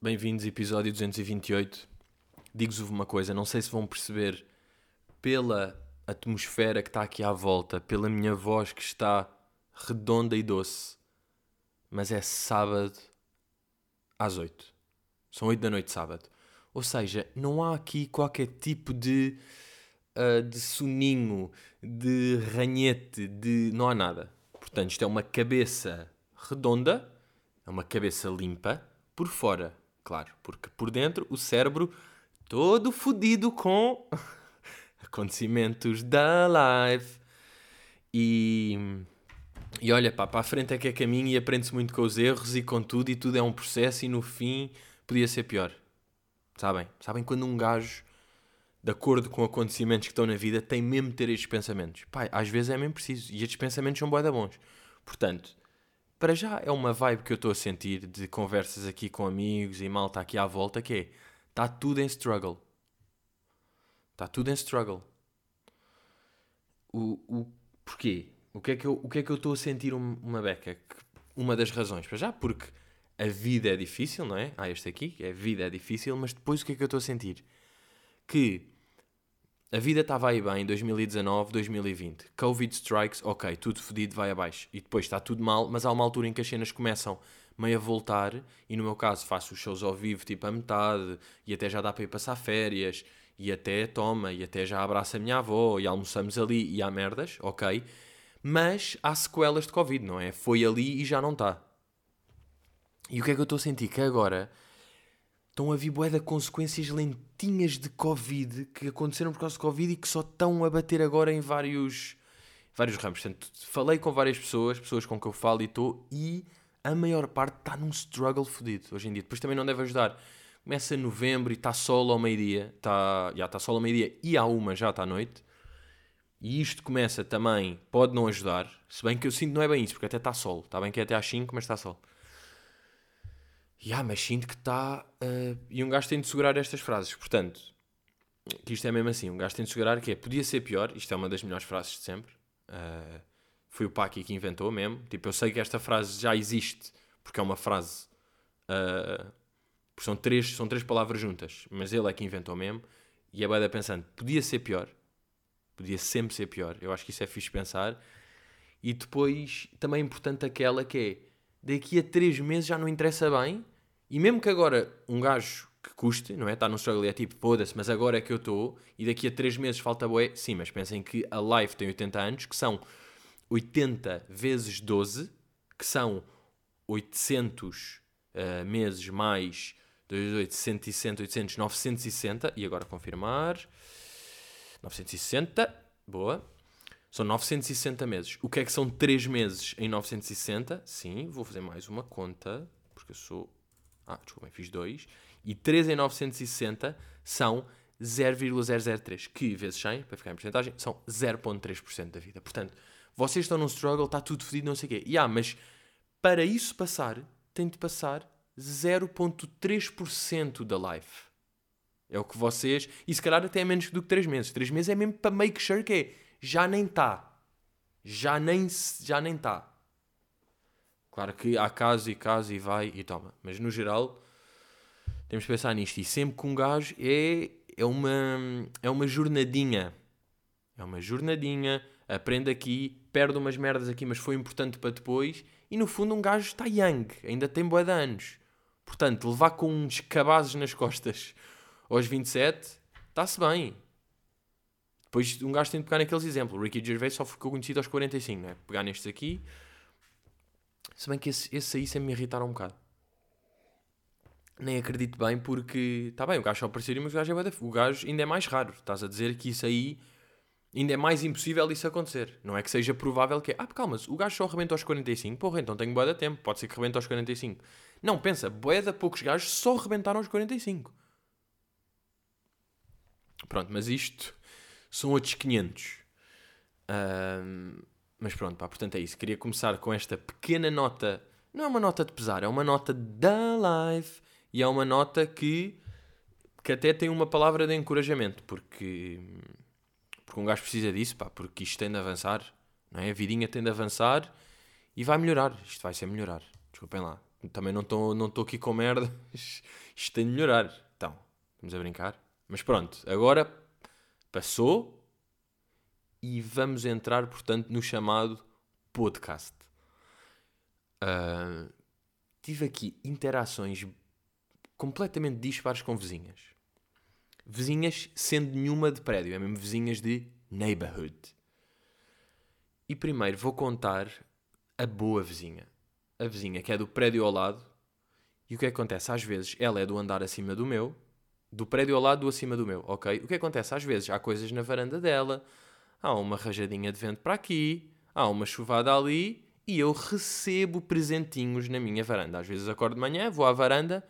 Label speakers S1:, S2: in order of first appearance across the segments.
S1: Bem-vindos, episódio 228. Digo-vos uma coisa, não sei se vão perceber pela atmosfera que está aqui à volta, pela minha voz que está redonda e doce, mas é sábado às 8. São 8 da noite sábado. Ou seja, não há aqui qualquer tipo de, uh, de soninho, de ranhete, de. não há nada. Portanto, isto é uma cabeça redonda, é uma cabeça limpa, por fora, claro, porque por dentro o cérebro todo fodido com acontecimentos da live. E, e olha, pá, para a frente é que é caminho e aprende-se muito com os erros e com tudo, e tudo é um processo, e no fim podia ser pior. Sabem? Sabem quando um gajo, de acordo com acontecimentos que estão na vida, tem mesmo ter estes pensamentos? Pá, às vezes é mesmo preciso, e estes pensamentos são boeda bons. Portanto, para já é uma vibe que eu estou a sentir de conversas aqui com amigos e malta aqui à volta que é, está tudo em struggle. Está tudo em struggle. O, o porquê? O que é que eu o que é que eu estou a sentir uma beca? Uma das razões, para já, porque a vida é difícil, não é? Ah, este aqui, a vida é difícil, mas depois o que é que eu estou a sentir? Que a vida estava aí bem em 2019, 2020. Covid strikes, ok, tudo fodido, vai abaixo. E depois está tudo mal, mas há uma altura em que as cenas começam meio a voltar. E no meu caso, faço os shows ao vivo, tipo a metade, e até já dá para ir passar férias, e até toma, e até já abraça a minha avó, e almoçamos ali, e há merdas, ok. Mas há sequelas de Covid, não é? Foi ali e já não está. E o que é que eu estou a sentir? Que agora estão a vir bué de consequências lentinhas de Covid que aconteceram por causa de Covid e que só estão a bater agora em vários, vários ramos. Portanto, falei com várias pessoas, pessoas com quem eu falo e estou, e a maior parte está num struggle fodido hoje em dia. Depois também não deve ajudar. Começa novembro e está sol ao meio-dia, está, já está sol ao meio-dia e há uma já está à noite. E isto começa também, pode não ajudar, se bem que eu sinto que não é bem isso, porque até está sol. Está bem que é até às 5, mas está sol. E ah, mas sinto que está. Uh, e um gajo tem de segurar estas frases. Portanto, que isto é mesmo assim: um gajo tem de segurar que é podia ser pior. Isto é uma das melhores frases de sempre. Uh, foi o Paki que inventou mesmo. Tipo, eu sei que esta frase já existe porque é uma frase. Uh, são, três, são três palavras juntas, mas ele é que inventou mesmo. E é bem pensando: podia ser pior. Podia sempre ser pior. Eu acho que isso é fixe pensar. E depois, também é importante aquela que é daqui a 3 meses já não interessa bem. E mesmo que agora um gajo que custe, não é? Está num struggle e é tipo, foda-se, mas agora é que eu estou, e daqui a 3 meses falta boé. Sim, mas pensem que a Life tem 80 anos, que são 80 vezes 12, que são 800 uh, meses mais 2, 160, 800, 960, e agora confirmar. 960, boa. São 960 meses. O que é que são 3 meses em 960? Sim, vou fazer mais uma conta, porque eu sou. Ah, desculpem, fiz 2. E 3 em 960 são 0,003, que vezes 100, para ficar em porcentagem, são 0,3% da vida. Portanto, vocês estão num struggle, está tudo fedido, não sei o quê. E ah, mas para isso passar, tem de passar 0,3% da life. É o que vocês. E se calhar até é menos do que 3 meses. 3 meses é mesmo para make sure que é já nem está. Já nem já nem está. Claro que há casos e casos e vai e toma. Mas no geral, temos que pensar nisto. E sempre que um gajo é, é, uma, é uma jornadinha. É uma jornadinha. Aprende aqui, perde umas merdas aqui, mas foi importante para depois. E no fundo, um gajo está young, ainda tem boa de anos. Portanto, levar com uns cabazes nas costas aos 27, está-se bem. Depois um gajo tem de pegar naqueles exemplos. O Ricky Gervais só ficou conhecido aos 45, não é? Pegar nestes aqui. Se bem que esse, esse aí sempre me irritaram um bocado. Nem acredito bem porque. Está bem, o gajo só apareceria, mas o gajo, é o gajo ainda é mais raro. Estás a dizer que isso aí. Ainda é mais impossível isso acontecer. Não é que seja provável que é. Ah, calma, o gajo só rebenta aos 45. Porra, então tenho boa de tempo. Pode ser que rebenta aos 45. Não, pensa, boa de poucos gajos só rebentaram aos 45. Pronto, mas isto são outros 500. Um, mas pronto, pá, portanto é isso. Queria começar com esta pequena nota. Não é uma nota de pesar, é uma nota da live. E é uma nota que, que até tem uma palavra de encorajamento. Porque, porque um gajo precisa disso, pá, porque isto tem de avançar. Não é? A vidinha tem de avançar e vai melhorar. Isto vai ser melhorar. Desculpem lá. Também não estou não tô aqui com merda. Isto tem de melhorar. Então, vamos a brincar. Mas pronto, agora passou e vamos entrar, portanto, no chamado podcast. Uh, tive aqui interações completamente dispares com vizinhas. Vizinhas sendo nenhuma de prédio, é mesmo vizinhas de neighborhood. E primeiro vou contar a boa vizinha. A vizinha que é do prédio ao lado. E o que acontece? Às vezes ela é do andar acima do meu, do prédio ao lado do acima do meu, ok? O que acontece? Às vezes há coisas na varanda dela, há uma rajadinha de vento para aqui, há uma chuvada ali e eu recebo presentinhos na minha varanda. Às vezes acordo de manhã, vou à varanda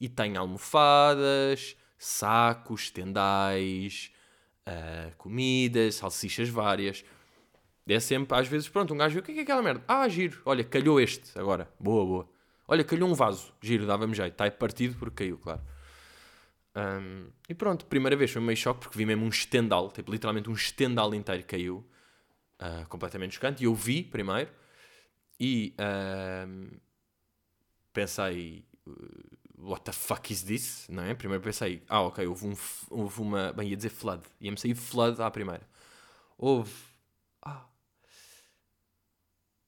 S1: e tenho almofadas, sacos, tendais, uh, comidas, salsichas várias. É sempre, às vezes, pronto, um gajo vê o que é, que é aquela merda? Ah, giro, olha, calhou este agora, boa, boa. Olha, calhou um vaso, giro, dava-me jeito, está partido porque caiu, claro. Um, e pronto, primeira vez foi meio choque porque vi mesmo um estendal, tipo, literalmente um estendal inteiro caiu, uh, completamente chocante, e eu vi primeiro, e uh, pensei, what the fuck is this? Não é? Primeiro pensei, ah, ok, houve, um, houve uma. Bem, ia dizer flood. Ia-me sair flood à primeira. Houve. Ah.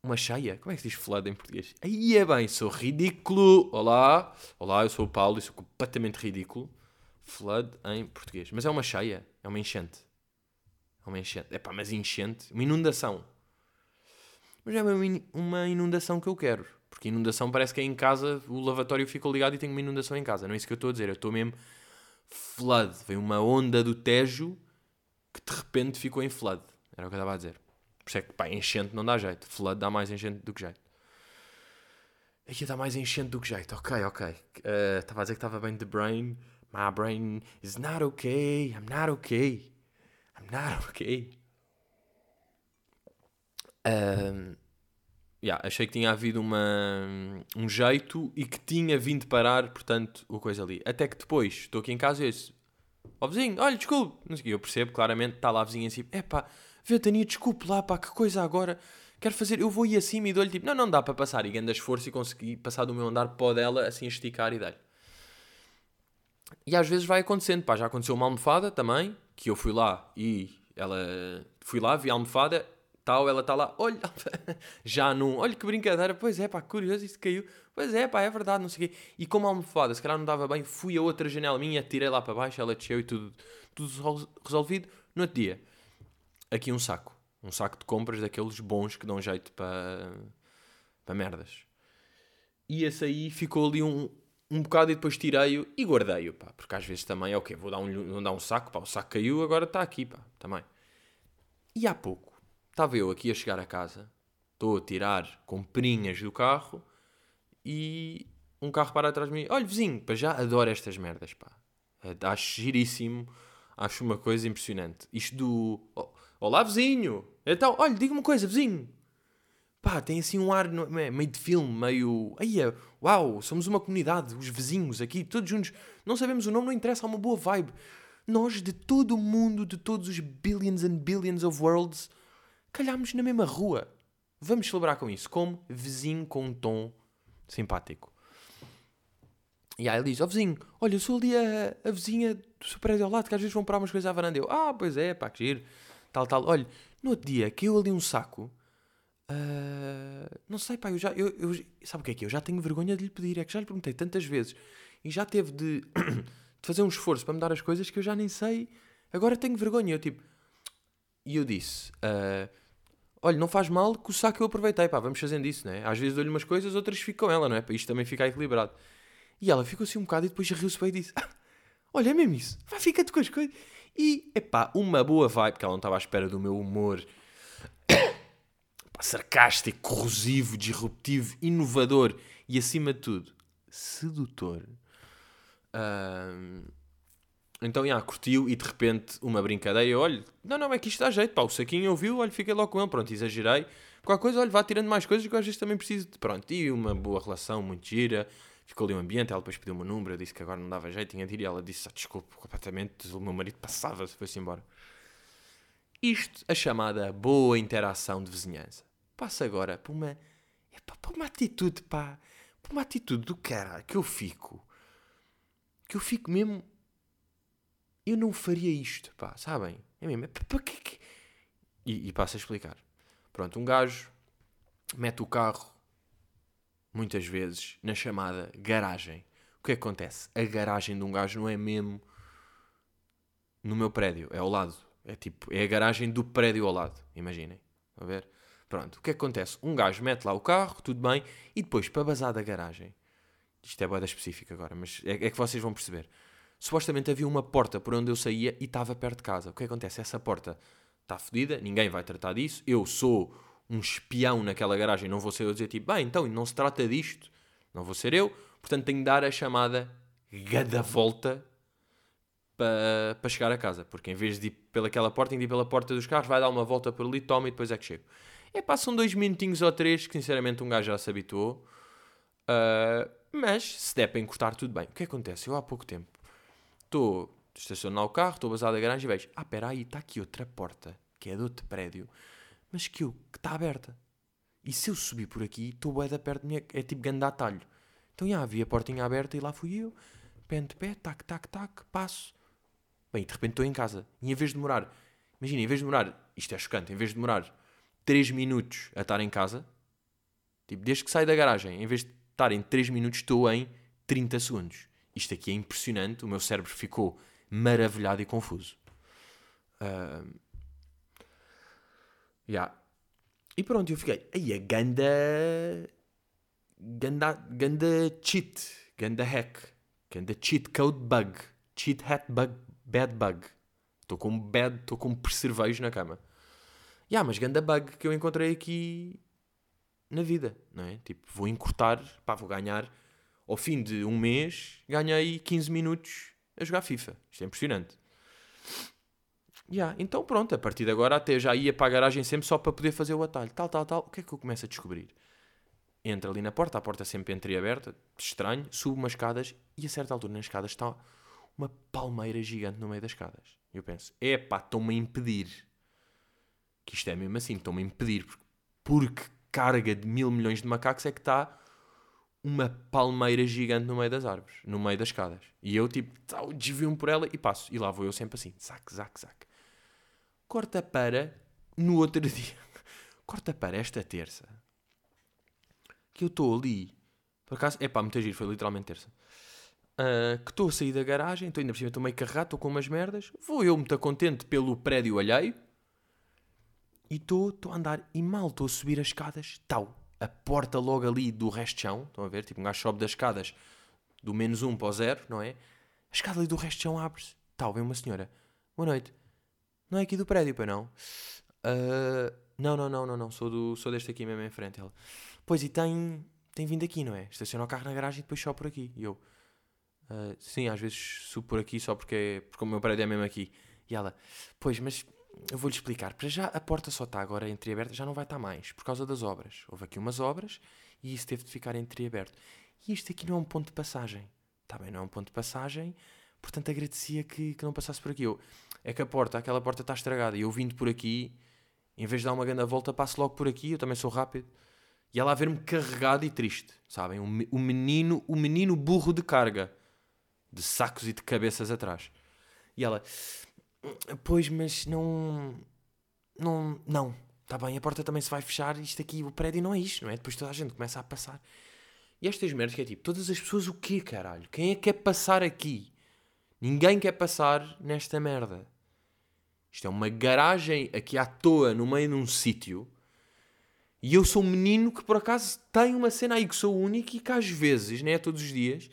S1: Uma cheia? Como é que se diz flood em português? Aí é bem, sou ridículo. Olá, olá, eu sou o Paulo e sou completamente ridículo. Flood em português. Mas é uma cheia, é uma enchente. É uma enchente. É pá, mas enchente, uma inundação. Mas é uma inundação que eu quero. Porque inundação parece que é em casa, o lavatório ficou ligado e tenho uma inundação em casa. Não é isso que eu estou a dizer. Eu estou mesmo flood. Veio uma onda do Tejo que de repente ficou em flood. Era o que eu estava a dizer. Por isso é que, pá, enchente não dá jeito. Flood dá mais enchente do que jeito. Aqui dá mais enchente do que jeito. Ok, ok. Uh, estava a dizer que estava bem de brain. My brain is not okay. I'm not okay. I'm not okay. Um, yeah, achei que tinha havido uma, um jeito e que tinha vindo parar, portanto, o coisa ali. Até que depois, estou aqui em casa e disse, ó oh, vizinho, olha, desculpe. Eu percebo claramente, está lá a vizinha assim, é pá, Ventania, desculpe lá, pá, que coisa agora. Quero fazer, eu vou ir acima e dou-lhe tipo, não, não dá para passar. E ganho esforço e consegui passar do meu andar para o dela, assim, esticar e dar-lhe. E às vezes vai acontecendo, pá, já aconteceu uma almofada também, que eu fui lá e ela, fui lá, vi a almofada, tal, ela está lá, olha, já num, olha que brincadeira, pois é, pá, curioso, isto caiu, pois é, pá, é verdade, não sei o quê. E como a almofada, se calhar não dava bem, fui a outra janela minha, tirei lá para baixo, ela desceu e tudo, tudo resolvido. No outro dia, aqui um saco, um saco de compras daqueles bons que dão jeito para, para merdas. E esse aí ficou ali um, um bocado e depois tirei-o e guardei-o, pá, porque às vezes também é o okay, quê? Vou dar um, vou dar um saco, pá, o saco caiu, agora está aqui, pá, também. E há pouco, Estava eu aqui a chegar a casa, estou a tirar comprinhas do carro e um carro para atrás de mim. Olha, vizinho, para já adoro estas merdas, pá. Acho giríssimo, acho uma coisa impressionante. Isto do. Olá, vizinho! Então, olha, diga-me uma coisa, vizinho. Pá, tem assim um ar meio de filme, meio. Aí, uau, somos uma comunidade, os vizinhos aqui, todos juntos. Não sabemos o nome, não interessa, há uma boa vibe. Nós, de todo o mundo, de todos os billions and billions of worlds, calhámos na mesma rua. Vamos celebrar com isso, como vizinho com um tom simpático. E aí ele diz: Ó oh, vizinho, olha, eu sou ali a, a vizinha do seu prédio ao lado, que às vezes vão parar umas coisas à varanda. Eu, ah, pois é, pá, que giro. Tal, tal. Olha, no outro dia caiu ali um saco. Uh, não sei, pá, eu já. Eu, eu, sabe o que é que é? Eu já tenho vergonha de lhe pedir. É que já lhe perguntei tantas vezes e já teve de, de fazer um esforço para me dar as coisas que eu já nem sei. Agora tenho vergonha. Eu tipo. E eu disse: uh, olha, não faz mal que o saco eu aproveitei, pá, vamos fazendo isso, né? Às vezes dou-lhe umas coisas, outras ficam ela, não é? Para isto também ficar equilibrado. E ela ficou assim um bocado e depois riu-se bem e disse: ah, Olha, é mesmo isso, vai, fica-te com as coisas. E, epá, uma boa vibe, porque ela não estava à espera do meu humor sarcástico, corrosivo, disruptivo, inovador e, acima de tudo, sedutor. Uh, então, já, curtiu e de repente uma brincadeira. Olha, não, não, é que isto dá jeito, pá. O saquinho ouviu, olha, fiquei logo com ele. Pronto, exagerei. Qualquer coisa, olha, vá tirando mais coisas que às vezes também preciso de. Pronto, e uma boa relação, muito gira. Ficou ali um ambiente. Ela depois pediu o meu número. Eu disse que agora não dava jeito, tinha de ir. E ela disse, ah, desculpe, completamente. O meu marido passava se fosse embora. Isto, a chamada boa interação de vizinhança. Passa agora para uma, para uma atitude, pá uma atitude do cara que eu fico. Que eu fico mesmo. Eu não faria isto, pá, sabem? É mesmo. Para que. que... E, e passo a explicar. Pronto, um gajo mete o carro, muitas vezes, na chamada garagem. O que é que acontece? A garagem de um gajo não é mesmo no meu prédio, é ao lado. É tipo, é a garagem do prédio ao lado, imaginem. A ver? Pronto, o que é que acontece? Um gajo mete lá o carro, tudo bem, e depois, para bazar da garagem, isto é boeda específica agora, mas é, é, que vocês vão perceber. Supostamente havia uma porta por onde eu saía e estava perto de casa. O que, é acontece? Essa porta está fodida, ninguém vai tratar disso. Eu sou um espião naquela garagem, não vou ser eu dizer tipo, bem, então não se trata disto, não vou ser eu, portanto tenho de dar a chamada gada volta para, para chegar a casa, porque em vez de ir pelaquela porta, tenho de ir pela porta dos carros, vai dar uma volta por ali, toma e depois é que chego. É, passam dois minutinhos ou três, que sinceramente um gajo já se habituou. Uh, mas se der para encurtar, tudo bem. O que acontece? Eu há pouco tempo estou estacionar o carro, estou basado a garagem e vejo: ah, espera aí, está aqui outra porta, que é de outro prédio, mas que está aberta. E se eu subir por aqui, estou bué da perto de mim, é tipo grande atalho. Então já havia a portinha aberta e lá fui eu, pé de pé, tac, tac, tac, passo. Bem, de repente estou em casa. E em vez de demorar, imagina, em vez de demorar, isto é chocante, em vez de demorar 3 minutos a estar em casa, tipo, desde que saio da garagem, em vez de estar em 3 minutos, estou em 30 segundos. Isto aqui é impressionante, o meu cérebro ficou maravilhado e confuso. Uh... Yeah. E pronto, eu fiquei, aí a ganda. Ganda, ganda cheat, ganda hack, ganda cheat code bug, cheat hat bug, bad bug. Estou com bad, estou com percervejo na cama yeah, mas ganda bug que eu encontrei aqui na vida, não é? Tipo, vou encurtar, pá, vou ganhar. Ao fim de um mês, ganhei 15 minutos a jogar FIFA. Isto é impressionante. Yeah, então pronto, a partir de agora até já ia para a garagem sempre só para poder fazer o atalho. Tal, tal, tal. O que é que eu começo a descobrir? Entra ali na porta, a porta sempre entreaberta, estranho, subo umas escadas e a certa altura nas escadas está uma palmeira gigante no meio das escadas. Eu penso, epá, estão-me a impedir que isto é mesmo assim, estão-me a impedir, porque, carga de mil milhões de macacos é que está uma palmeira gigante no meio das árvores, no meio das escadas. E eu, tipo, desvio-me por ela e passo. E lá vou eu sempre assim, zac, zac, zac. Corta para no outro dia. Corta para esta terça. Que eu estou ali. Por acaso, é pá, muito giro, foi literalmente terça. Uh, que estou a sair da garagem, estou ainda por cima, estou meio carregado, estou com umas merdas. Vou eu muito contente pelo prédio alheio e estou a andar e mal estou a subir as escadas, tal. A porta logo ali do resto de chão, estão a ver? Tipo, um gajo sobe das escadas do menos um para o zero, não é? A escada ali do resto de chão abre-se. Tal, vem uma senhora. Boa noite. Não é aqui do prédio, para não? Uh, não, não, não, não, não. Sou, do, sou deste aqui mesmo em frente. Ela. Pois, e tem, tem vindo aqui, não é? Estaciona o carro na garagem e depois só por aqui. E eu, uh, sim, às vezes subo por aqui só porque, porque o meu prédio é mesmo aqui. E ela, pois, mas eu vou-lhe explicar. Para já a porta só está agora entreaberta, já não vai estar mais, por causa das obras. Houve aqui umas obras e isso teve de ficar entreaberto. E isto aqui não é um ponto de passagem. Está bem, não é um ponto de passagem, portanto agradecia que, que não passasse por aqui. Eu, é que a porta, aquela porta está estragada e eu vindo por aqui, em vez de dar uma grande volta, passo logo por aqui, eu também sou rápido. E ela a ver-me carregado e triste, sabem? O menino, o menino burro de carga, de sacos e de cabeças atrás. E ela, Pois, mas não. Não. Não. Está bem, a porta também se vai fechar. Isto aqui, o prédio não é isto, não é? Depois toda a gente começa a passar. E estas merdas que é tipo, todas as pessoas o quê, caralho? Quem é que quer passar aqui? Ninguém quer passar nesta merda. Isto é uma garagem aqui à toa, no meio de um sítio. E eu sou um menino que por acaso tem uma cena aí que sou único e que às vezes, nem é todos os dias,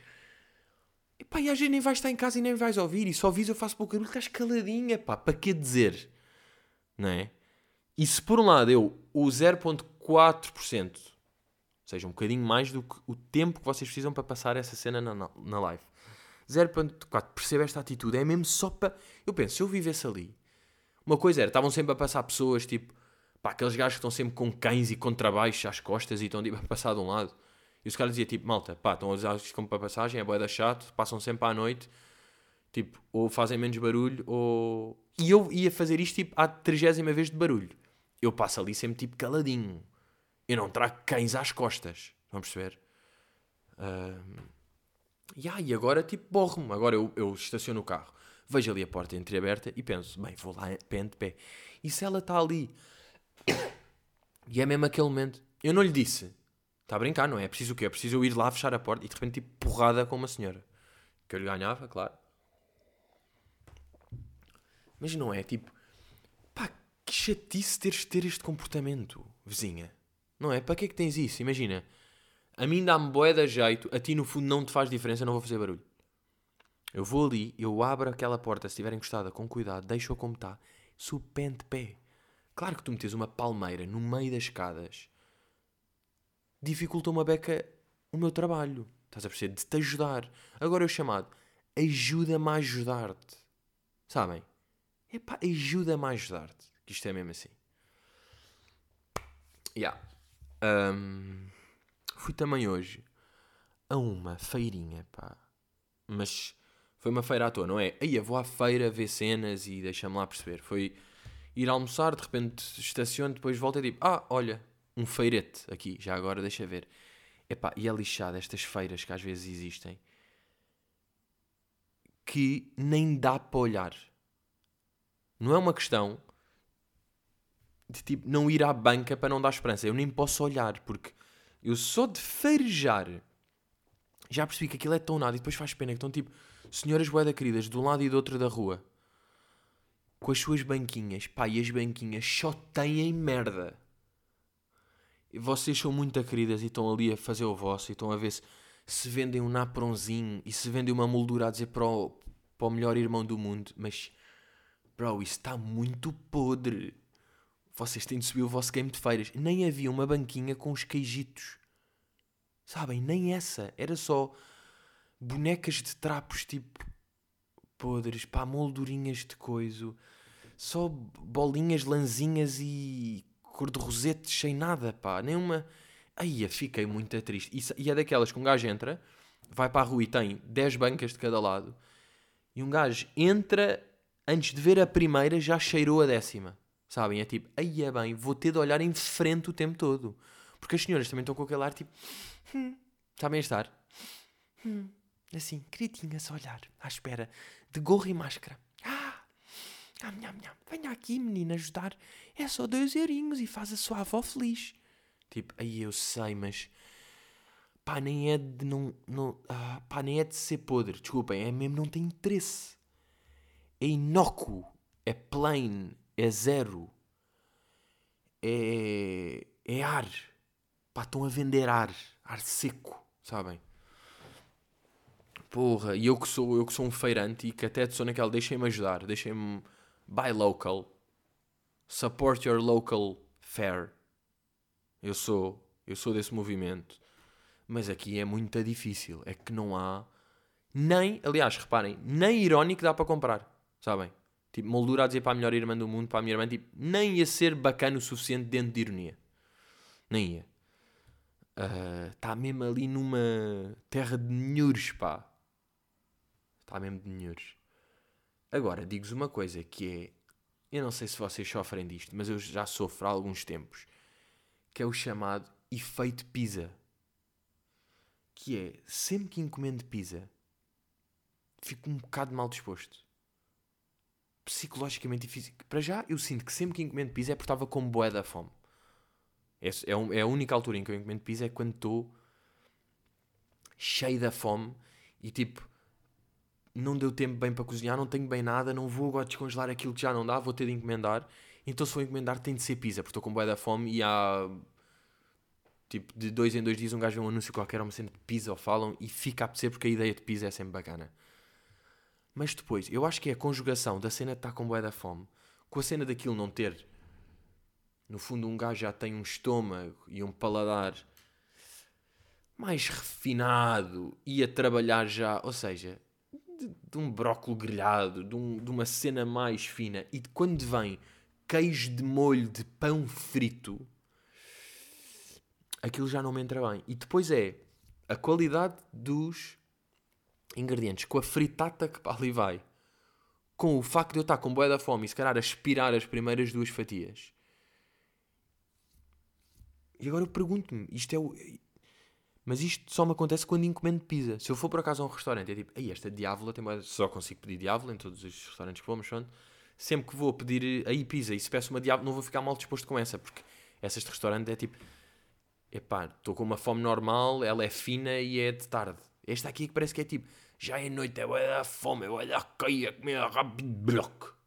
S1: e pá, e às vezes nem vais estar em casa e nem vais ouvir. E só ouvis eu faço pouco barulho, estás caladinha, pá. Para que dizer? Não é? E se por um lado eu o 0.4%, ou seja, um bocadinho mais do que o tempo que vocês precisam para passar essa cena na, na live. 0.4, perceba esta atitude, é mesmo só para... Eu penso, se eu vivesse ali, uma coisa era, estavam sempre a passar pessoas, tipo, pá, aqueles gajos que estão sempre com cães e contrabaixos às costas e estão tipo, a passar de um lado. E os caras diziam tipo, malta, pá, estão a usar isto como para passagem, é boeda chato, passam sempre à noite, tipo, ou fazem menos barulho, ou... E eu ia fazer isto tipo à trigésima vez de barulho. Eu passo ali sempre tipo caladinho. Eu não trago cães às costas. Vão perceber? Uh, yeah, e agora, tipo, borro-me. Agora eu, eu estaciono o carro, vejo ali a porta entreaberta e penso, bem, vou lá pé de pé. E se ela está ali? E é mesmo aquele momento. Eu não lhe disse. Está a brincar, não é? É preciso o quê? É preciso eu ir lá fechar a porta e de repente, tipo, porrada com uma senhora. Que eu lhe ganhava, claro. Mas não é, tipo... Pá, que chatice teres de ter este comportamento, vizinha. Não é? Para que é que tens isso? Imagina... A mim dá-me boé da jeito, a ti no fundo não te faz diferença, não vou fazer barulho. Eu vou ali, eu abro aquela porta, se estiver encostada, com cuidado, deixo-a como está, subo pé de pé. Claro que tu metes uma palmeira no meio das escadas dificulta uma beca o meu trabalho. Estás a perceber? De te ajudar. Agora eu chamado, ajuda-me a ajudar-te. Sabem? Epá, ajuda-me a ajudar-te. Que isto é mesmo assim. Yeah. Um, fui também hoje a uma feirinha, pá. Mas foi uma feira à toa, não é? Aí eu vou à feira ver cenas e deixa-me lá perceber. Foi ir almoçar, de repente estaciono, depois volto e digo: Ah, olha, um feirete aqui, já agora deixa ver. Epá, e é lixado estas feiras que às vezes existem que nem dá para olhar. Não é uma questão de tipo não ir à banca para não dar esperança. Eu nem posso olhar porque eu só de feirejar já percebi que aquilo é tão nada e depois faz pena que estão tipo senhoras boeda queridas de um lado e do outro da rua com as suas banquinhas, pá, e as banquinhas só têm merda vocês são muito queridas e estão ali a fazer o vosso e estão a ver se, se vendem um napronzinho e se vendem uma moldura a dizer para o, para o melhor irmão do mundo, mas bro, isso está muito podre. Vocês têm de subir o vosso game de feiras. Nem havia uma banquinha com os queijitos. Sabem? Nem essa. Era só bonecas de trapos tipo podres, pá, moldurinhas de coiso. Só bolinhas, lanzinhas e cor de rosete sem nada, pá, nenhuma. Aí fiquei muito triste. E, é daquelas que um gajo entra, vai para a rua e tem 10 bancas de cada lado, e um gajo entra, antes de ver a primeira, já cheirou a décima. Sabem? É tipo, aí é bem, vou ter de olhar em frente o tempo todo. Porque as senhoras também estão com aquele ar tipo, hum, sabem estar? Hum, assim, queridinhas a olhar, à espera, de gorro e máscara. Nham, nham, nham. Venha aqui, menina, ajudar. É só dois eurinhos e faz a sua avó feliz. Tipo, aí eu sei, mas... Pá, nem é de não... não ah, pá, nem é de ser podre. Desculpem, é mesmo não tem interesse. É inócuo. É plain. É zero. É... É ar. Pá, estão a vender ar. Ar seco, sabem? Porra, e eu que sou, eu que sou um feirante e que até sou naquela, deixem-me ajudar, deixem-me buy local, support your local fair. Eu sou, eu sou desse movimento. Mas aqui é muito difícil. É que não há nem, aliás, reparem, nem irónico dá para comprar. Sabem? Tipo, moldura a dizer para a melhor irmã do mundo, para a minha irmã, tipo, nem ia ser bacana o suficiente dentro de ironia. Nem ia. Está ah, uh, mesmo ali numa terra de nhures, pá. Está mesmo de nhures. Agora, digo-vos uma coisa que é. Eu não sei se vocês sofrem disto, mas eu já sofro há alguns tempos. Que é o chamado efeito pizza. Que é, sempre que encomendo pizza, fico um bocado mal disposto. Psicologicamente difícil. Para já, eu sinto que sempre que encomendo pizza é porque estava com boé da fome. É, é, é a única altura em que eu encomendo pizza é quando estou cheio da fome e tipo não deu tempo bem para cozinhar, não tenho bem nada, não vou agora descongelar aquilo que já não dá, vou ter de encomendar. Então se for encomendar tem de ser pizza, porque estou com boia da fome e há tipo de dois em dois dias um gajo vê um anúncio qualquer, uma cena de pizza ou falam e fica a apetecer porque a ideia de pizza é sempre bacana. Mas depois, eu acho que é a conjugação da cena de estar com boia da fome com a cena daquilo não ter. No fundo, um gajo já tem um estômago e um paladar mais refinado e a trabalhar já. Ou seja, de, de um brócolis grelhado, de, um, de uma cena mais fina, e de quando vem queijo de molho de pão frito, aquilo já não me entra bem. E depois é a qualidade dos ingredientes, com a fritata que para ali vai, com o facto de eu estar com boia da fome e se calhar aspirar as primeiras duas fatias. E agora eu pergunto-me, isto é o. Mas isto só me acontece quando encomendo pizza. Se eu for por acaso a um restaurante, é tipo, aí esta diávola tem mais... Só consigo pedir diávola em todos os restaurantes que vou, mas pronto. Sempre que vou pedir aí pizza e se peço uma diávola, não vou ficar mal disposto com essa, porque essa de restaurante é tipo, epá, estou com uma fome normal, ela é fina e é de tarde. Esta aqui que parece que é tipo, já é noite, é dar fome, é dar cair, a comer rápido, bloco.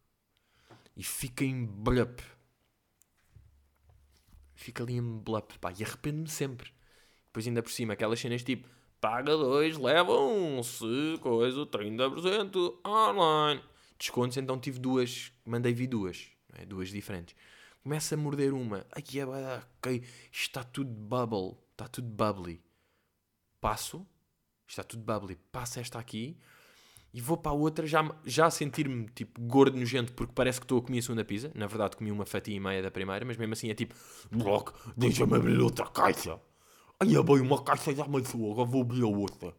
S1: E fica em blup. Fica ali em blup, pá, e arrependo-me sempre. Depois ainda por cima, aquelas cenas tipo, paga dois, leva um, se coisa, 30% online. Descontos, então tive duas, mandei vir duas, é? duas diferentes. Começa a morder uma, ai é, ok, está tudo bubble, está tudo bubbly. Passo, está tudo bubbly, passo esta aqui e vou para a outra já, já sentir-me tipo gordo nojento porque parece que estou a comer a segunda pizza. Na verdade comi uma fatia e meia da primeira, mas mesmo assim é tipo, bloco, deixa-me abrir outra caixa. Aí bem, uma caixa já amassou, agora vou abrir a outra.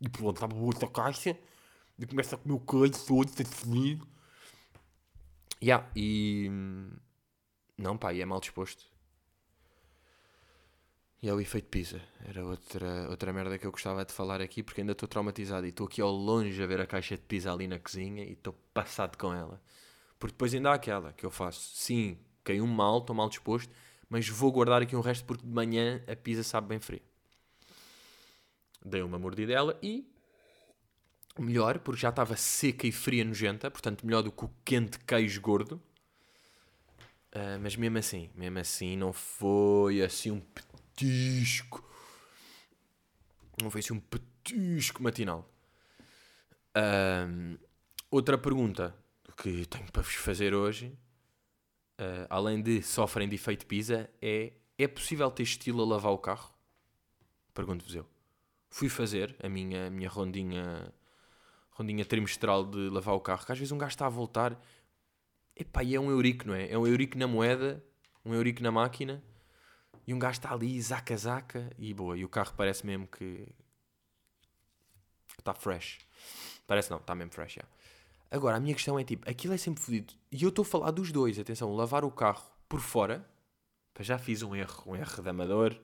S1: E pronto, abro outra caixa e começo a comer o queijo todo, seguir. Yeah, e... Não, pá, e é mal disposto. E é o efeito pizza. Era outra, outra merda que eu gostava de falar aqui, porque ainda estou traumatizado e estou aqui ao longe a ver a caixa de pizza ali na cozinha e estou passado com ela. Porque depois ainda há aquela que eu faço. Sim, caiu mal, estou mal disposto, mas vou guardar aqui um resto porque de manhã a pizza sabe bem fria. Dei uma mordidela e. Melhor, porque já estava seca e fria nojenta, portanto melhor do que o quente queijo gordo. Uh, mas mesmo assim, mesmo assim, não foi assim um petisco. Não foi assim um petisco matinal. Uh, outra pergunta que tenho para vos fazer hoje, uh, além de sofrem de efeito pizza, é: é possível ter estilo a lavar o carro? Pergunto-vos eu. Fui fazer a minha, minha rondinha, rondinha trimestral de lavar o carro, que às vezes um gajo está a voltar Epá, e é um eurico, não é? É um eurico na moeda, um eurico na máquina, e um gajo está ali, zaca, zaca, e boa. E o carro parece mesmo que está fresh. Parece não, está mesmo fresh, já. Agora, a minha questão é tipo, aquilo é sempre fodido. E eu estou a falar dos dois, atenção, lavar o carro por fora, já fiz um erro, um erro de amador,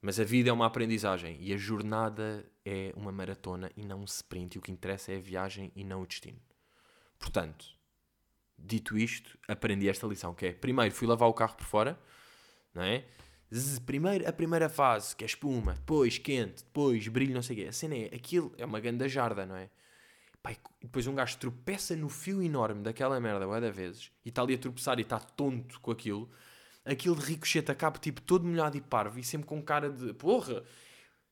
S1: mas a vida é uma aprendizagem e a jornada é uma maratona e não um sprint. E o que interessa é a viagem e não o destino. Portanto, dito isto, aprendi esta lição, que é, primeiro fui lavar o carro por fora, não é? Primeiro, a primeira fase, que é espuma, depois quente, depois brilho, não sei o quê. A cena é, aquilo é uma ganda jarda, não é? Pai, depois um gajo tropeça no fio enorme daquela merda, bué vezes, e está ali a tropeçar e está tonto com aquilo. Aquilo de ricochete acaba, tipo, todo molhado e parvo, e sempre com cara de, porra,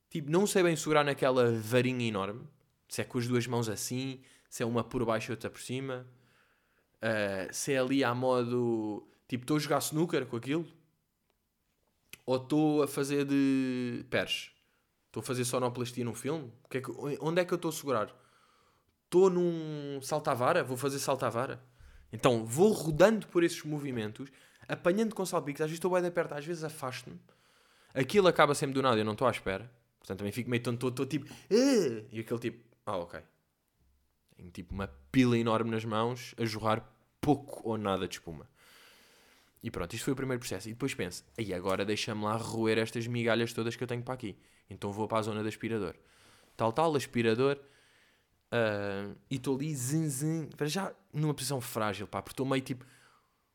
S1: tipo, não sei bem segurar naquela varinha enorme, se é com as duas mãos assim, se é uma por baixo e outra por cima uh, se é ali à modo tipo, estou a jogar snooker com aquilo ou estou a fazer de pers, estou a fazer sonoplastia num filme, que é que, onde é que eu estou a segurar? Estou num salta-vara, vou fazer salta-vara. Então vou rodando por esses movimentos, apanhando com salpicos, às vezes estou bem de perto, às vezes afasto-me. Aquilo acaba sempre do nada, eu não estou à espera. Portanto, também fico meio tonto, estou tipo, ah! e aquele tipo, ah, ok, tenho tipo uma pila enorme nas mãos a jorrar pouco ou nada de espuma. E pronto, isto foi o primeiro processo. E depois penso, aí agora deixa-me lá roer estas migalhas todas que eu tenho para aqui. Então vou para a zona do aspirador. Tal, tal, aspirador. Uh, e estou ali, zin, zin, já numa posição frágil, pá, porque estou meio tipo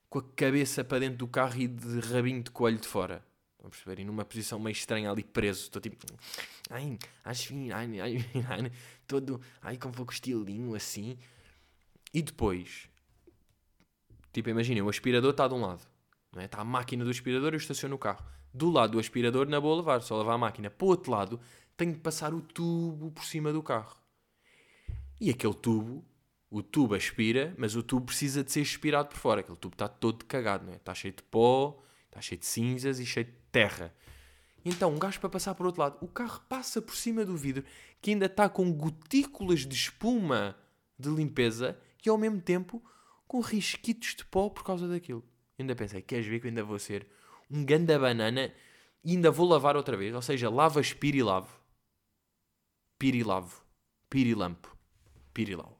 S1: com a cabeça para dentro do carro e de rabinho de coelho de fora. Estão a perceber? E numa posição meio estranha ali preso. Estou tipo, ai, acho ai, ai, ai, todo, ai, com pouco estilinho assim. E depois, tipo, imaginem, o aspirador está de um lado, não é? está a máquina do aspirador e eu estaciono o carro. Do lado do aspirador, na boa lavar, só lavar a máquina. Para o outro lado, tenho de passar o tubo por cima do carro. E aquele tubo, o tubo aspira, mas o tubo precisa de ser aspirado por fora. Aquele tubo está todo cagado, não é? Está cheio de pó, está cheio de cinzas e cheio de terra. Então, um gajo para passar por outro lado, o carro passa por cima do vidro, que ainda está com gotículas de espuma de limpeza e ao mesmo tempo com risquitos de pó por causa daquilo. Eu ainda pensei, queres ver que eu ainda vou ser um ganda banana e ainda vou lavar outra vez? Ou seja, lava, aspira e lavo. Pirilavo. Pirilampo. Pirilau.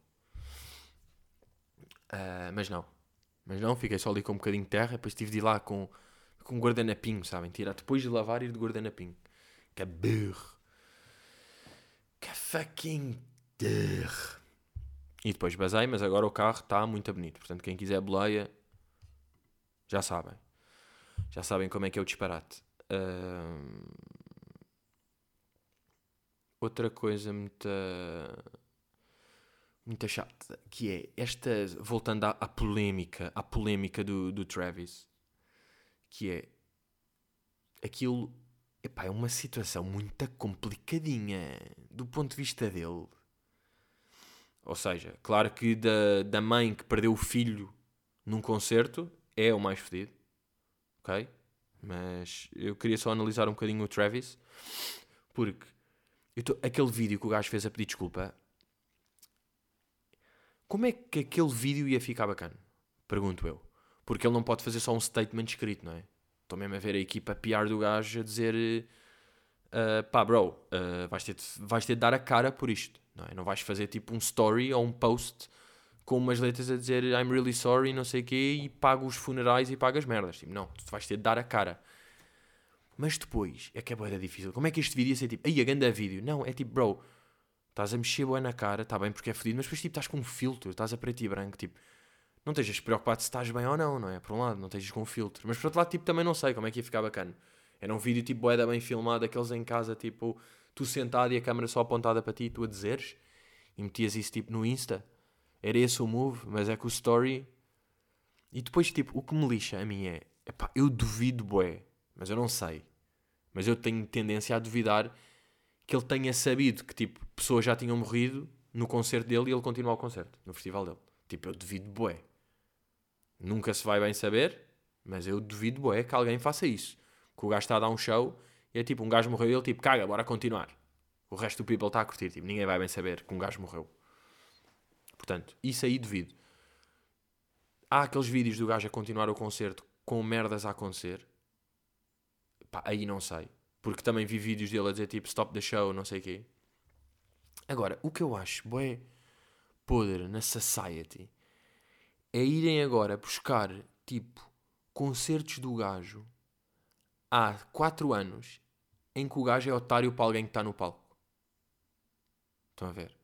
S1: Uh, mas não. Mas não, fiquei só ali com um bocadinho de terra, depois tive de ir lá com com guardanapinho, sabem? Tirar depois de lavar ir de guardanapinho. Que é burro. Que é fucking burro. E depois basei, mas agora o carro está muito bonito. Portanto, quem quiser boleia, já sabem. Já sabem como é que é o disparate. Uh... Outra coisa muito, muito chata, que é esta, voltando à, à polémica, à polémica do, do Travis, que é aquilo, epá, é uma situação muito complicadinha do ponto de vista dele. Ou seja, claro que da, da mãe que perdeu o filho num concerto é o mais fedido, ok? Mas eu queria só analisar um bocadinho o Travis, porque tô, aquele vídeo que o gajo fez a pedir desculpa, como é que aquele vídeo ia ficar bacana? Pergunto eu. Porque ele não pode fazer só um statement escrito, não é? Estou mesmo a ver a equipa piar do gajo a dizer uh, pá, bro, uh, vais, ter de, vais ter de dar a cara por isto, não é? Não vais fazer tipo um story ou um post com umas letras a dizer I'm really sorry, não sei o quê, e pago os funerais e pago as merdas. Tipo, não, tu vais ter de dar a cara. Mas depois, é que é boa difícil. Como é que este vídeo ia ser tipo, aí a ganda vídeo? Não, é tipo, bro, estás a mexer boa na cara, está bem porque é fodido, mas depois tipo, estás com um filtro, estás a preto e branco, tipo, não estejas preocupado se estás bem ou não, não é? Por um lado, não estejas com um filtro. Mas por outro lado, tipo, também não sei como é que ia ficar bacana. Era um vídeo tipo boeda bem filmado, aqueles em casa, tipo, tu sentado e a câmera só apontada para ti, tu a dizeres, e metias isso tipo no Insta era esse o move, mas é que o story. E depois, tipo, o que me lixa a mim é. Epá, eu duvido, boé, mas eu não sei. Mas eu tenho tendência a duvidar que ele tenha sabido que, tipo, pessoas já tinham morrido no concerto dele e ele continua o concerto, no festival dele. Tipo, eu duvido, boé. Nunca se vai bem saber, mas eu duvido, boé, que alguém faça isso. Que o gajo está a dar um show e é tipo, um gajo morreu e ele, tipo, caga, bora continuar. O resto do people está a curtir, tipo, ninguém vai bem saber que um gajo morreu. Portanto, isso aí devido. Há aqueles vídeos do gajo a continuar o concerto com merdas a acontecer. Pá, aí não sei. Porque também vi vídeos dele a dizer tipo stop the show, não sei o quê. Agora, o que eu acho bué podre na society é irem agora buscar tipo concertos do gajo há 4 anos em que o gajo é otário para alguém que está no palco. Estão a ver?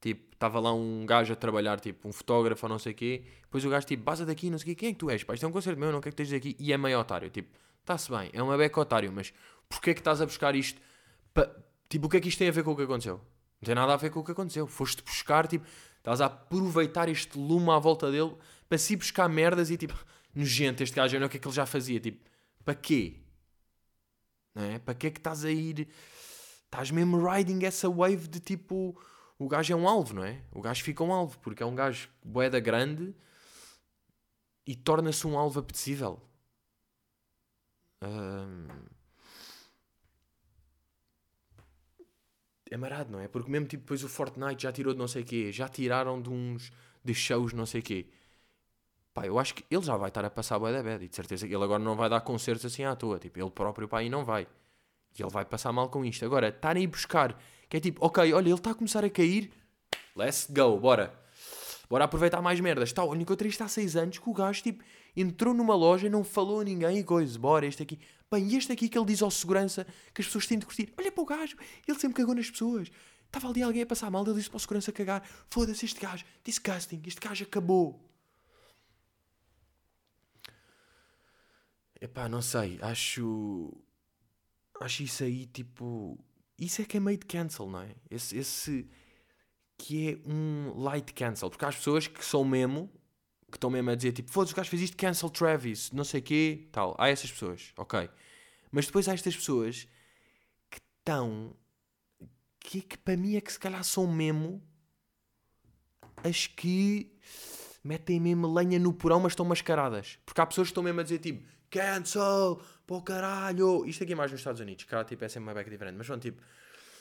S1: Tipo, estava lá um gajo a trabalhar, tipo, um fotógrafo ou não sei o quê. Depois o gajo, tipo, basta daqui, não sei o quê. Quem é que tu és? Pá, isto é um concerto meu, não quero que estejas aqui. E é meio otário. Tipo, está-se bem, é uma beca otário, mas porquê é que estás a buscar isto? Pa... Tipo, o que é que isto tem a ver com o que aconteceu? Não tem nada a ver com o que aconteceu. Foste buscar, tipo, estás a aproveitar este lume à volta dele para se buscar merdas e, tipo, nojento este gajo, não é o que é que ele já fazia. Tipo, para quê? Não é? Para que é que estás a ir... Estás mesmo riding essa wave de, tipo o gajo é um alvo, não é? O gajo fica um alvo, porque é um gajo boeda grande e torna-se um alvo apetecível. É marado, não é? Porque mesmo tipo, depois o Fortnite já tirou de não sei o quê, já tiraram de uns de shows não sei o quê. Pá, eu acho que ele já vai estar a passar a boeda bad e de certeza que ele agora não vai dar concertos assim à toa. Tipo, ele próprio, pá, não vai. E ele vai passar mal com isto. Agora, estarem a buscar que é tipo, ok, olha, ele está a começar a cair. Let's go, bora. Bora aproveitar mais merdas. Tá, olha, encontrei isto há 6 anos que o gajo, tipo, entrou numa loja, não falou a ninguém e coisa. Bora, este aqui. Bem, este aqui que ele diz ao segurança que as pessoas têm de curtir. Olha para o gajo, ele sempre cagou nas pessoas. Estava ali alguém a passar mal, ele disse para o segurança cagar. Foda-se este gajo. Disgusting, este gajo acabou. Epá, não sei. Acho. Acho isso aí tipo isso é que é meio de cancel, não é? Esse, esse que é um light cancel. Porque há as pessoas que são mesmo, que estão mesmo a dizer tipo, foda-se, o gajo fez isto, cancel Travis, não sei o quê, tal. Há essas pessoas, ok. Mas depois há estas pessoas que estão, que, que para mim é que se calhar são mesmo as que metem mesmo lenha no porão, mas estão mascaradas. Porque há pessoas que estão mesmo a dizer tipo, cancel, o caralho. Isto aqui é mais nos Estados Unidos, cá tipo, é sempre uma beca diferente, mas pronto, tipo,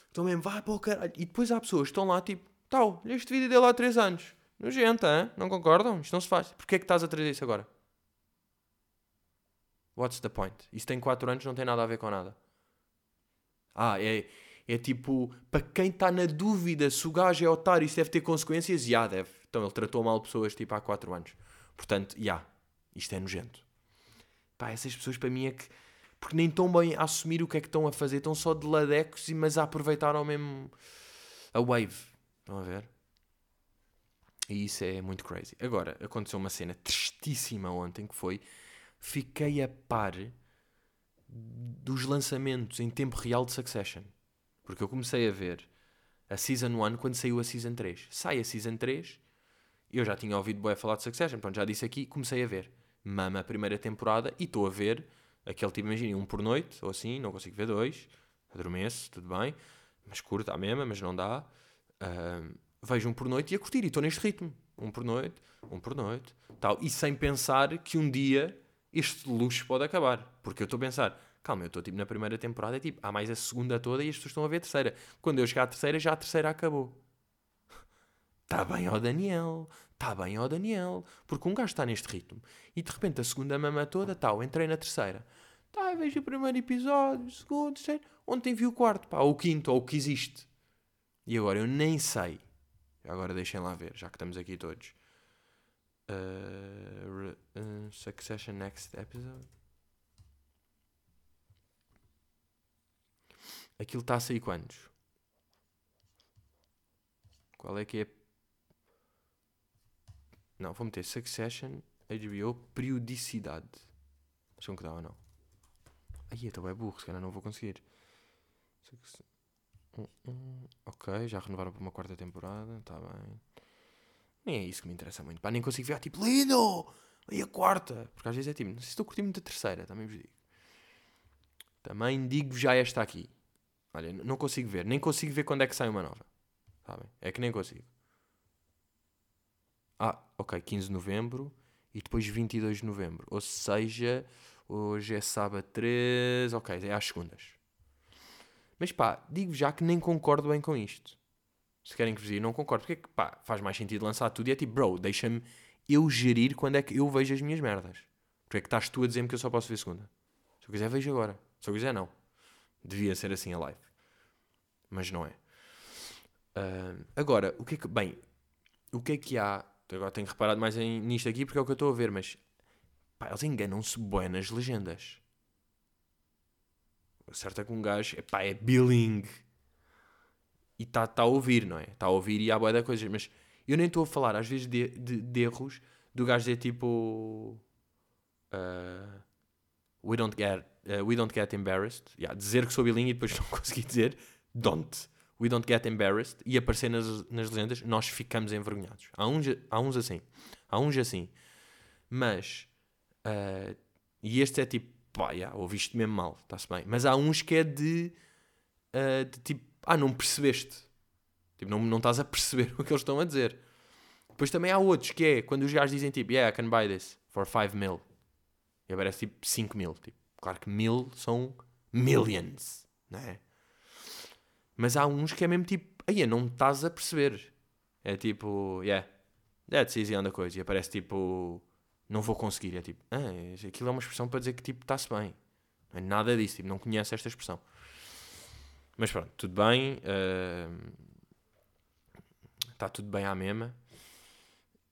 S1: estão mesmo, vai o caralho. E depois há pessoas que estão lá, tipo, tal, este vídeo dele há 3 anos. Nojenta, hein? não concordam? Isto não se faz. Porquê é que estás a trazer isso agora? What's the point? Isso tem 4 anos, não tem nada a ver com nada. Ah, é, é tipo, para quem está na dúvida se o gajo é otário, isso deve ter consequências, já yeah, deve. Então ele tratou mal pessoas tipo há 4 anos. Portanto, já, yeah, isto é nojento. Pá, essas pessoas para mim é que porque nem estão bem a assumir o que é que estão a fazer, estão só de ladecos, mas a aproveitar ao mesmo a wave. Estão a ver? E isso é muito crazy. Agora, aconteceu uma cena tristíssima ontem que foi: fiquei a par dos lançamentos em tempo real de Succession. Porque eu comecei a ver a Season 1 quando saiu a Season 3. Sai a Season 3, eu já tinha ouvido bué falar de Succession, pronto, já disse aqui, comecei a ver. Mama a primeira temporada e estou a ver aquele tipo, imaginem, um por noite, ou assim, não consigo ver dois, adormeço, tudo bem, mas curto à mesma, mas não dá. Ahm, vejo um por noite e a curtir, e estou neste ritmo. Um por noite, um por noite, tal. E sem pensar que um dia este luxo pode acabar. Porque eu estou a pensar, calma, eu estou tipo na primeira temporada, é tipo, há mais a segunda toda e as pessoas estão a ver a terceira. Quando eu chegar à terceira, já a terceira acabou. Está bem, ó Daniel, está bem, ó Daniel. Porque um gajo está neste ritmo e de repente a segunda mama toda, tal, entrei na terceira. Tá, vejo o primeiro episódio, o segundo, o terceiro. Ontem vi o quarto, pá, ou o quinto, ou o que existe. E agora eu nem sei. Agora deixem lá ver, já que estamos aqui todos. Uh, uh, Succession Next Episode. Aquilo está a sair quantos? Qual é que é? Não, vou meter Succession, HBO, periodicidade. Acham que dá ou não? Aí, então é burro, se calhar não vou conseguir. Ok, já renovaram para uma quarta temporada, está bem. Nem é isso que me interessa muito. Pá, nem consigo ver, ah, tipo, lindo! E a quarta? Porque às vezes é tipo, não sei se estou a curtir muito a terceira, também vos digo. Também digo já esta aqui. Olha, não consigo ver, nem consigo ver quando é que sai uma nova. Sabem? É que nem consigo. Ah, ok, 15 de novembro e depois 22 de novembro. Ou seja, hoje é sábado 3, ok, é às segundas. Mas pá, digo já que nem concordo bem com isto. Se querem que vos diga, não concordo. Porque é que, pá, faz mais sentido lançar tudo e é tipo, bro, deixa-me eu gerir quando é que eu vejo as minhas merdas. Porque é que estás tu a dizer-me que eu só posso ver segunda? Se eu quiser, vejo agora. Se eu quiser, não. Devia ser assim a live. Mas não é. Ah, agora, o que é que. Bem, o que é que há. Agora tenho reparado mais em, nisto aqui porque é o que eu estou a ver, mas. Pá, eles enganam-se bué nas legendas. É que um gajo. Epá, é billing. E está tá a ouvir, não é? Está a ouvir e há bué de coisas. Mas eu nem estou a falar, às vezes, de, de, de erros do gajo dizer tipo. ah, we, don't get, ah, we don't get embarrassed. Yeah, dizer que sou bilingue e depois não consegui dizer don't. We don't get embarrassed. E aparecer nas, nas legendas, nós ficamos envergonhados. Há uns, há uns assim. Há uns assim. Mas. ah, e este é tipo, pá, yeah, ouviste mesmo mal, está-se bem. Mas há uns que é de, ah, de tipo, ah, não percebeste. Tipo, não, não estás a perceber o que eles estão a dizer. Depois também há outros que é quando os gajos dizem tipo, yeah, I can buy this for 5 mil. E aparece tipo 5 mil. Tipo, claro que mil são millions, não é? Mas há uns que é mesmo tipo, aí não estás a perceber. É tipo, yeah, that's easy on the coisa. E aparece tipo, não vou conseguir. É tipo, ah, aquilo é uma expressão para dizer que tipo, está-se bem. É nada disso, tipo, não conhece esta expressão. Mas pronto, tudo bem. Está tudo bem à mesma.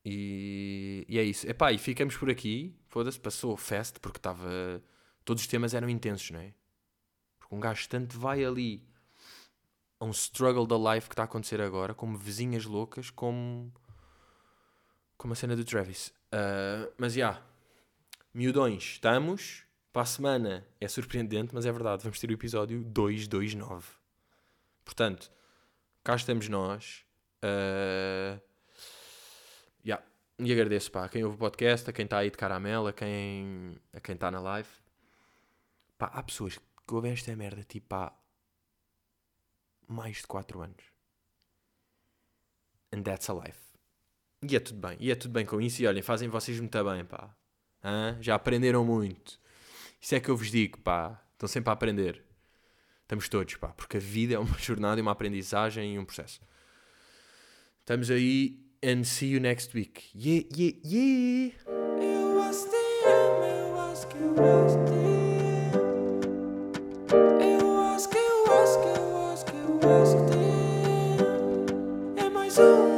S1: E, e é isso. Epá, e ficamos por aqui. Foda-se, passou o fest porque estava. Todos os temas eram intensos, não é? Porque um gajo tanto vai ali a um struggle da life que está a acontecer agora, como vizinhas loucas, como. como a cena do Travis. Ah, mas já. Yeah, miudões, estamos. Para a semana é surpreendente, mas é verdade. Vamos ter o episódio 229. Portanto, cá estamos nós. Uh, yeah. E agradeço pá, a quem ouve o podcast, a quem está aí de caramelo, a quem a quem está na live. Pá, há pessoas que ouvem esta merda tipo há mais de 4 anos. And that's a life. E é tudo bem. E é tudo bem com isso. E olhem, fazem vocês muito bem, pá. Hã? Já aprenderam muito. Isso é que eu vos digo, pá. Estão sempre a aprender. Estamos todos, pá. Porque a vida é uma jornada uma aprendizagem e um processo. Estamos aí. And see you next week. Yeah, yeah, yeah.
S2: É mais um